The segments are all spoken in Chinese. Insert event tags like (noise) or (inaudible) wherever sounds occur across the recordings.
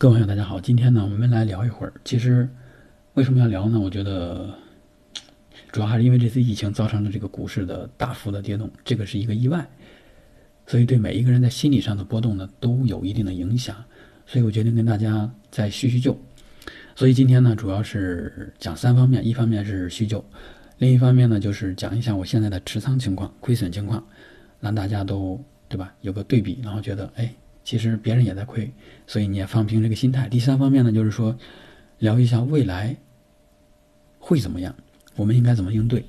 各位朋友，大家好，今天呢，我们来聊一会儿。其实为什么要聊呢？我觉得主要还是因为这次疫情造成了这个股市的大幅的跌动，这个是一个意外，所以对每一个人在心理上的波动呢，都有一定的影响。所以我决定跟大家再叙叙旧。所以今天呢，主要是讲三方面，一方面是叙旧，另一方面呢，就是讲一下我现在的持仓情况、亏损情况，让大家都对吧有个对比，然后觉得哎。其实别人也在亏，所以你也放平这个心态。第三方面呢，就是说，聊一下未来会怎么样，我们应该怎么应对。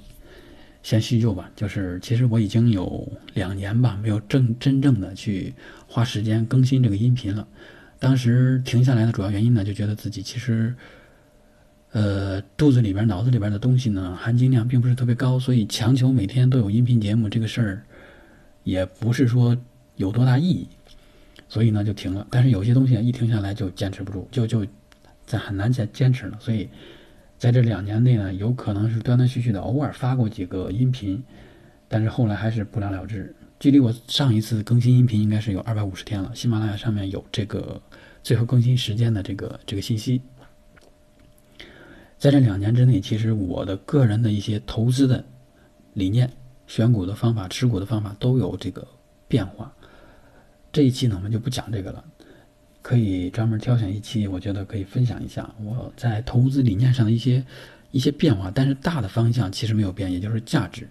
先叙旧吧，就是其实我已经有两年吧，没有正真正的去花时间更新这个音频了。当时停下来的主要原因呢，就觉得自己其实，呃，肚子里边、脑子里边的东西呢，含金量并不是特别高，所以强求每天都有音频节目这个事儿，也不是说有多大意义。所以呢，就停了。但是有些东西一停下来就坚持不住，就就在很难坚坚持了。所以在这两年内呢，有可能是断断续续的偶尔发过几个音频，但是后来还是不了了之。距离我上一次更新音频应该是有二百五十天了，喜马拉雅上面有这个最后更新时间的这个这个信息。在这两年之内，其实我的个人的一些投资的理念、选股的方法、持股的方法都有这个变化。这一期呢，我们就不讲这个了，可以专门挑选一期，我觉得可以分享一下我在投资理念上的一些一些变化。但是大的方向其实没有变，也就是价值，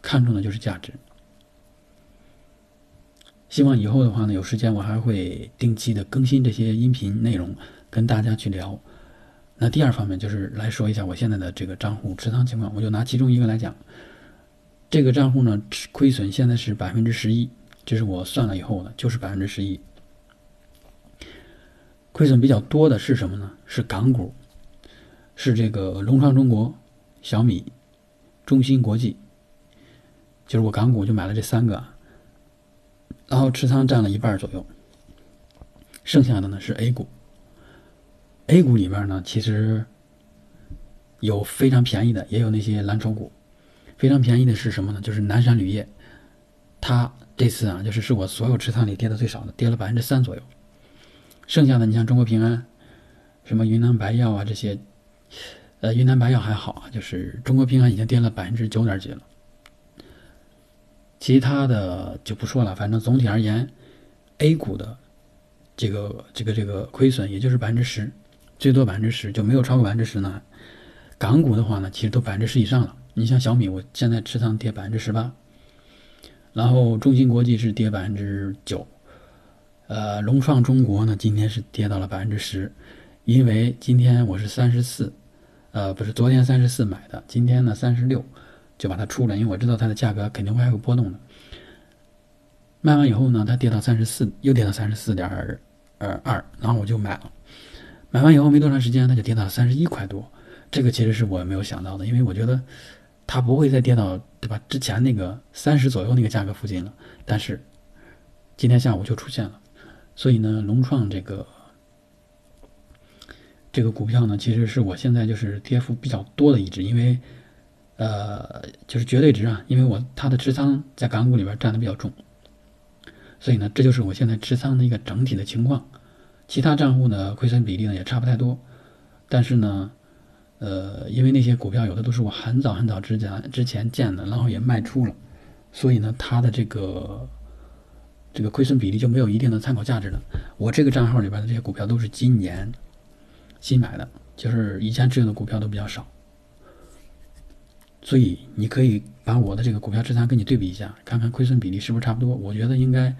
看重的就是价值。希望以后的话呢，有时间我还会定期的更新这些音频内容，跟大家去聊。那第二方面就是来说一下我现在的这个账户持仓情况，我就拿其中一个来讲，这个账户呢，亏损现在是百分之十一。这是我算了以后的，就是百分之十一。亏损比较多的是什么呢？是港股，是这个融创中国、小米、中芯国际。就是我港股就买了这三个，然后持仓占了一半左右。剩下的呢是 A 股。A 股里面呢，其实有非常便宜的，也有那些蓝筹股。非常便宜的是什么呢？就是南山铝业，它。这次啊，就是是我所有持仓里跌的最少的，跌了百分之三左右。剩下的你像中国平安、什么云南白药啊这些，呃，云南白药还好啊，就是中国平安已经跌了百分之九点几了。其他的就不说了，反正总体而言，A 股的这个这个这个亏损也就是百分之十，最多百分之十就没有超过百分之十呢。港股的话呢，其实都百分之十以上了。你像小米，我现在持仓跌百分之十八。然后中芯国际是跌百分之九，呃，融创中国呢今天是跌到了百分之十，因为今天我是三十四，呃，不是昨天三十四买的，今天呢三十六就把它出了，因为我知道它的价格肯定会还有波动的。卖完以后呢，它跌到三十四，又跌到三十四点呃二，然后我就买了，买完以后没多长时间，它就跌到三十一块多，这个其实是我没有想到的，因为我觉得。它不会再跌到对吧？之前那个三十左右那个价格附近了，但是今天下午就出现了，所以呢，融创这个这个股票呢，其实是我现在就是跌幅比较多的一只，因为呃，就是绝对值啊，因为我它的持仓在港股里边占的比较重，所以呢，这就是我现在持仓的一个整体的情况。其他账户呢，亏损比例呢也差不太多，但是呢。呃，因为那些股票有的都是我很早很早之前之前建的，然后也卖出了，所以呢，它的这个这个亏损比例就没有一定的参考价值了。我这个账号里边的这些股票都是今年新买的，就是以前持有的股票都比较少，所以你可以把我的这个股票持仓跟你对比一下，看看亏损比例是不是差不多。我觉得应该。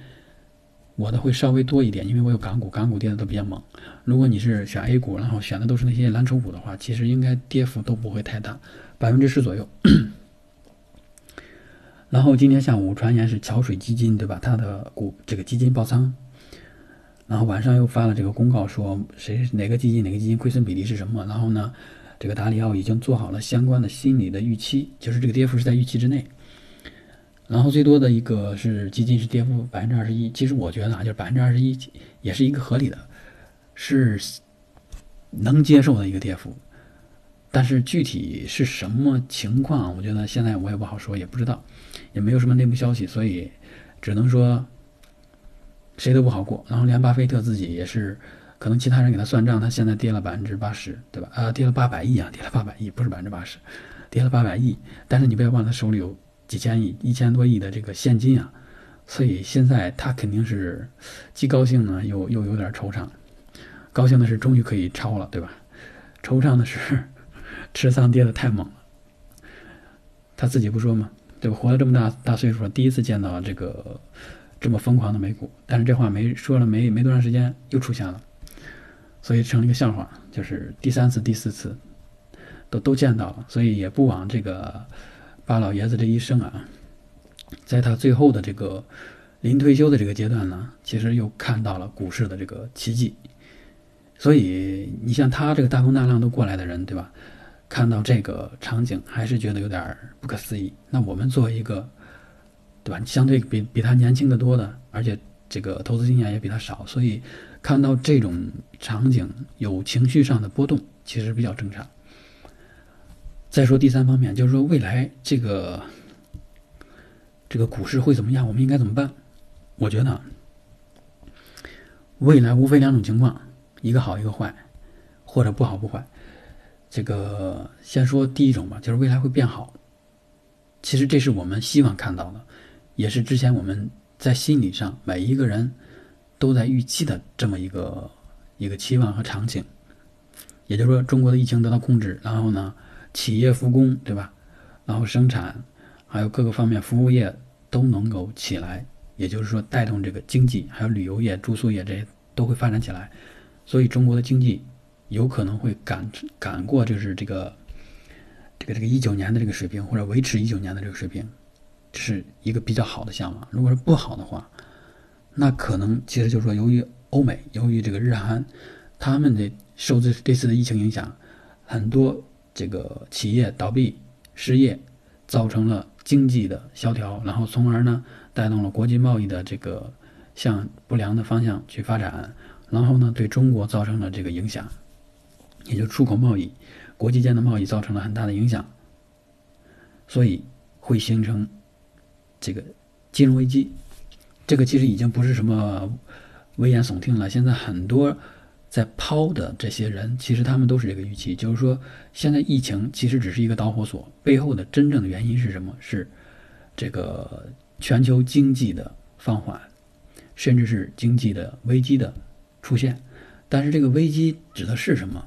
我的会稍微多一点，因为我有港股，港股跌的都比较猛。如果你是选 A 股，然后选的都是那些蓝筹股的话，其实应该跌幅都不会太大，百分之十左右。(clears throat) 然后今天下午传言是桥水基金，对吧？它的股这个基金爆仓，然后晚上又发了这个公告，说谁哪个基金哪个基金亏损比例是什么？然后呢，这个达里奥已经做好了相关的心理的预期，就是这个跌幅是在预期之内。然后最多的一个是基金是跌幅百分之二十一，其实我觉得啊，就是百分之二十一也是一个合理的，是能接受的一个跌幅。但是具体是什么情况，我觉得现在我也不好说，也不知道，也没有什么内部消息，所以只能说谁都不好过。然后连巴菲特自己也是可能其他人给他算账，他现在跌了百分之八十，对吧？啊，跌了八百亿啊，跌了八百亿，不是百分之八十，跌了八百亿。但是你不要忘了，他手里有几千亿、一千多亿的这个现金啊，所以现在他肯定是既高兴呢，又又有点惆怅。高兴的是终于可以抄了，对吧？惆怅的是 (laughs) 持仓跌的太猛了。他自己不说吗？对吧？活了这么大大岁数了，第一次见到这个这么疯狂的美股。但是这话没说了没没多长时间，又出现了，所以成了一个笑话。就是第三次、第四次都都见到了，所以也不枉这个巴老爷子这一生啊。在他最后的这个临退休的这个阶段呢，其实又看到了股市的这个奇迹。所以你像他这个大风大浪都过来的人，对吧？看到这个场景，还是觉得有点不可思议。那我们作为一个，对吧？相对比比他年轻的多的，而且这个投资经验也比他少，所以看到这种场景有情绪上的波动，其实比较正常。再说第三方面，就是说未来这个这个股市会怎么样？我们应该怎么办？我觉得未来无非两种情况。一个好，一个坏，或者不好不坏。这个先说第一种吧，就是未来会变好。其实这是我们希望看到的，也是之前我们在心理上每一个人都在预期的这么一个一个期望和场景。也就是说，中国的疫情得到控制，然后呢，企业复工，对吧？然后生产，还有各个方面服务业都能够起来，也就是说，带动这个经济，还有旅游业、住宿业这些都会发展起来。所以中国的经济有可能会赶赶过，就是这个这个这个一九年的这个水平，或者维持一九年的这个水平，这是一个比较好的向往。如果是不好的话，那可能其实就是说，由于欧美，由于这个日韩，他们的受这这次的疫情影响，很多这个企业倒闭、失业，造成了经济的萧条，然后从而呢带动了国际贸易的这个向不良的方向去发展。然后呢，对中国造成了这个影响，也就出口贸易、国际间的贸易造成了很大的影响，所以会形成这个金融危机。这个其实已经不是什么危言耸听了。现在很多在抛的这些人，其实他们都是这个预期，就是说，现在疫情其实只是一个导火索，背后的真正的原因是什么？是这个全球经济的放缓，甚至是经济的危机的。出现，但是这个危机指的是什么？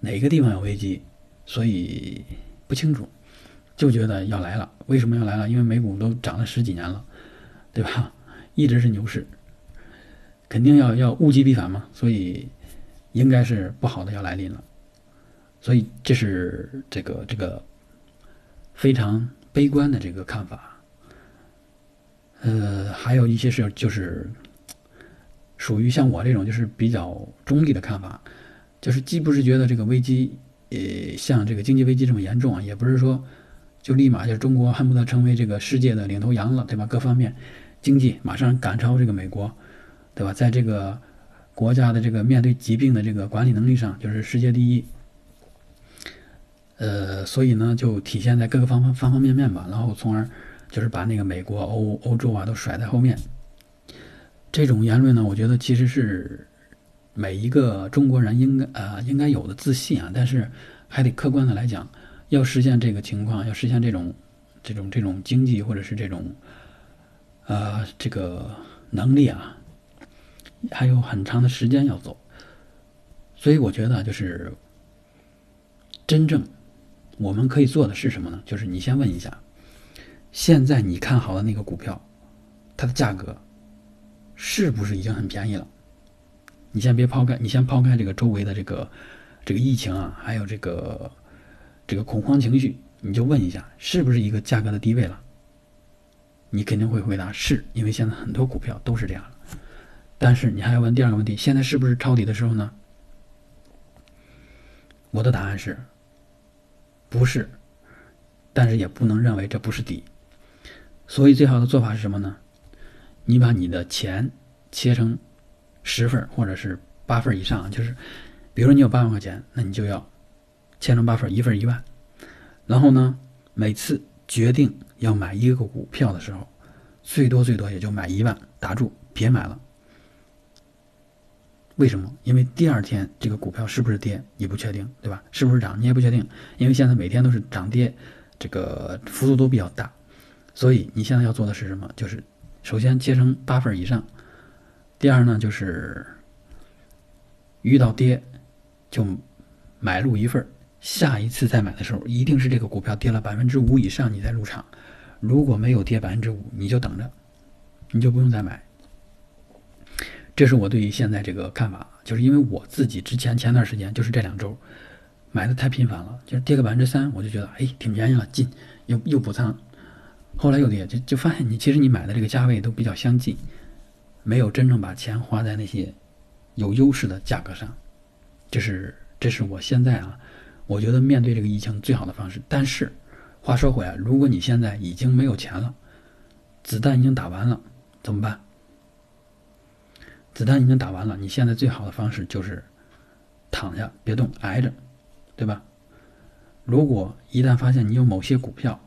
哪个地方有危机？所以不清楚，就觉得要来了。为什么要来了？因为美股都涨了十几年了，对吧？一直是牛市，肯定要要物极必反嘛。所以应该是不好的要来临了。所以这是这个这个非常悲观的这个看法。呃，还有一些是就是。属于像我这种就是比较中立的看法，就是既不是觉得这个危机，呃，像这个经济危机这么严重啊，也不是说就立马就中国恨不得成为这个世界的领头羊了，对吧？各方面经济马上赶超这个美国，对吧？在这个国家的这个面对疾病的这个管理能力上，就是世界第一。呃，所以呢，就体现在各个方方方方面面吧，然后从而就是把那个美国、欧欧洲啊都甩在后面。这种言论呢，我觉得其实是每一个中国人应该啊应该有的自信啊，但是还得客观的来讲，要实现这个情况，要实现这种这种这种经济或者是这种呃这个能力啊，还有很长的时间要走。所以我觉得就是真正我们可以做的是什么呢？就是你先问一下，现在你看好的那个股票，它的价格。是不是已经很便宜了？你先别抛开，你先抛开这个周围的这个这个疫情啊，还有这个这个恐慌情绪，你就问一下，是不是一个价格的低位了？你肯定会回答是，因为现在很多股票都是这样的。但是你还要问第二个问题：现在是不是抄底的时候呢？我的答案是，不是，但是也不能认为这不是底。所以最好的做法是什么呢？你把你的钱切成十份或者是八份以上，就是，比如说你有八万块钱，那你就要切成八份，一份一万。然后呢，每次决定要买一个股票的时候，最多最多也就买一万，打住，别买了。为什么？因为第二天这个股票是不是跌你不确定，对吧？是不是涨你也不确定，因为现在每天都是涨跌，这个幅度都比较大，所以你现在要做的是什么？就是首先切成八份以上，第二呢就是遇到跌就买入一份，下一次再买的时候一定是这个股票跌了百分之五以上你再入场，如果没有跌百分之五你就等着，你就不用再买。这是我对于现在这个看法，就是因为我自己之前前段时间就是这两周买的太频繁了，就是跌个百分之三，我就觉得哎挺便宜了，进又又补仓，后来又跌，就就发现你其实你买的这个价位都比较相近，没有真正把钱花在那些有优势的价格上，这是这是我现在啊，我觉得面对这个疫情最好的方式。但是话说回来，如果你现在已经没有钱了，子弹已经打完了，怎么办？子弹已经打完了，你现在最好的方式就是躺下别动，挨着，对吧？如果一旦发现你有某些股票，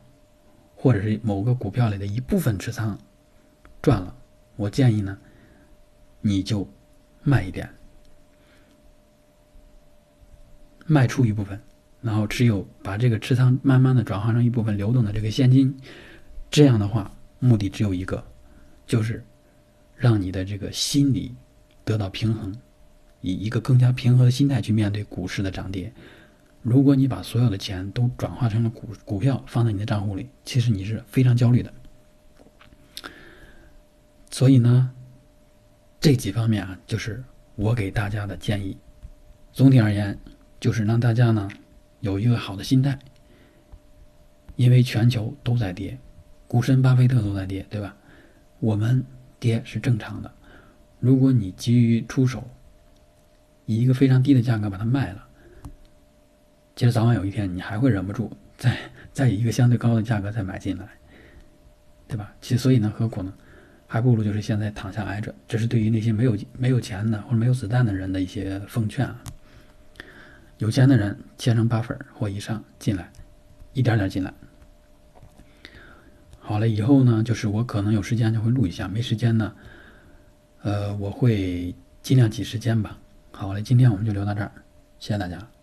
或者是某个股票里的一部分持仓赚了，我建议呢，你就卖一点，卖出一部分，然后持有把这个持仓慢慢的转化成一部分流动的这个现金，这样的话，目的只有一个，就是。让你的这个心理得到平衡，以一个更加平和的心态去面对股市的涨跌。如果你把所有的钱都转化成了股股票放在你的账户里，其实你是非常焦虑的。所以呢，这几方面啊，就是我给大家的建议。总体而言，就是让大家呢有一个好的心态，因为全球都在跌，股神巴菲特都在跌，对吧？我们。跌是正常的，如果你急于出手，以一个非常低的价格把它卖了，其实早晚有一天你还会忍不住再 (laughs) 再以一个相对高的价格再买进来，对吧？其所以呢，何苦呢？还不如就是现在躺下挨着。这是对于那些没有没有钱的或者没有子弹的人的一些奉劝啊。有钱的人切成八份或以上进来，一点点进来。好了，以后呢，就是我可能有时间就会录一下，没时间呢，呃，我会尽量挤时间吧。好了，今天我们就聊到这儿，谢谢大家。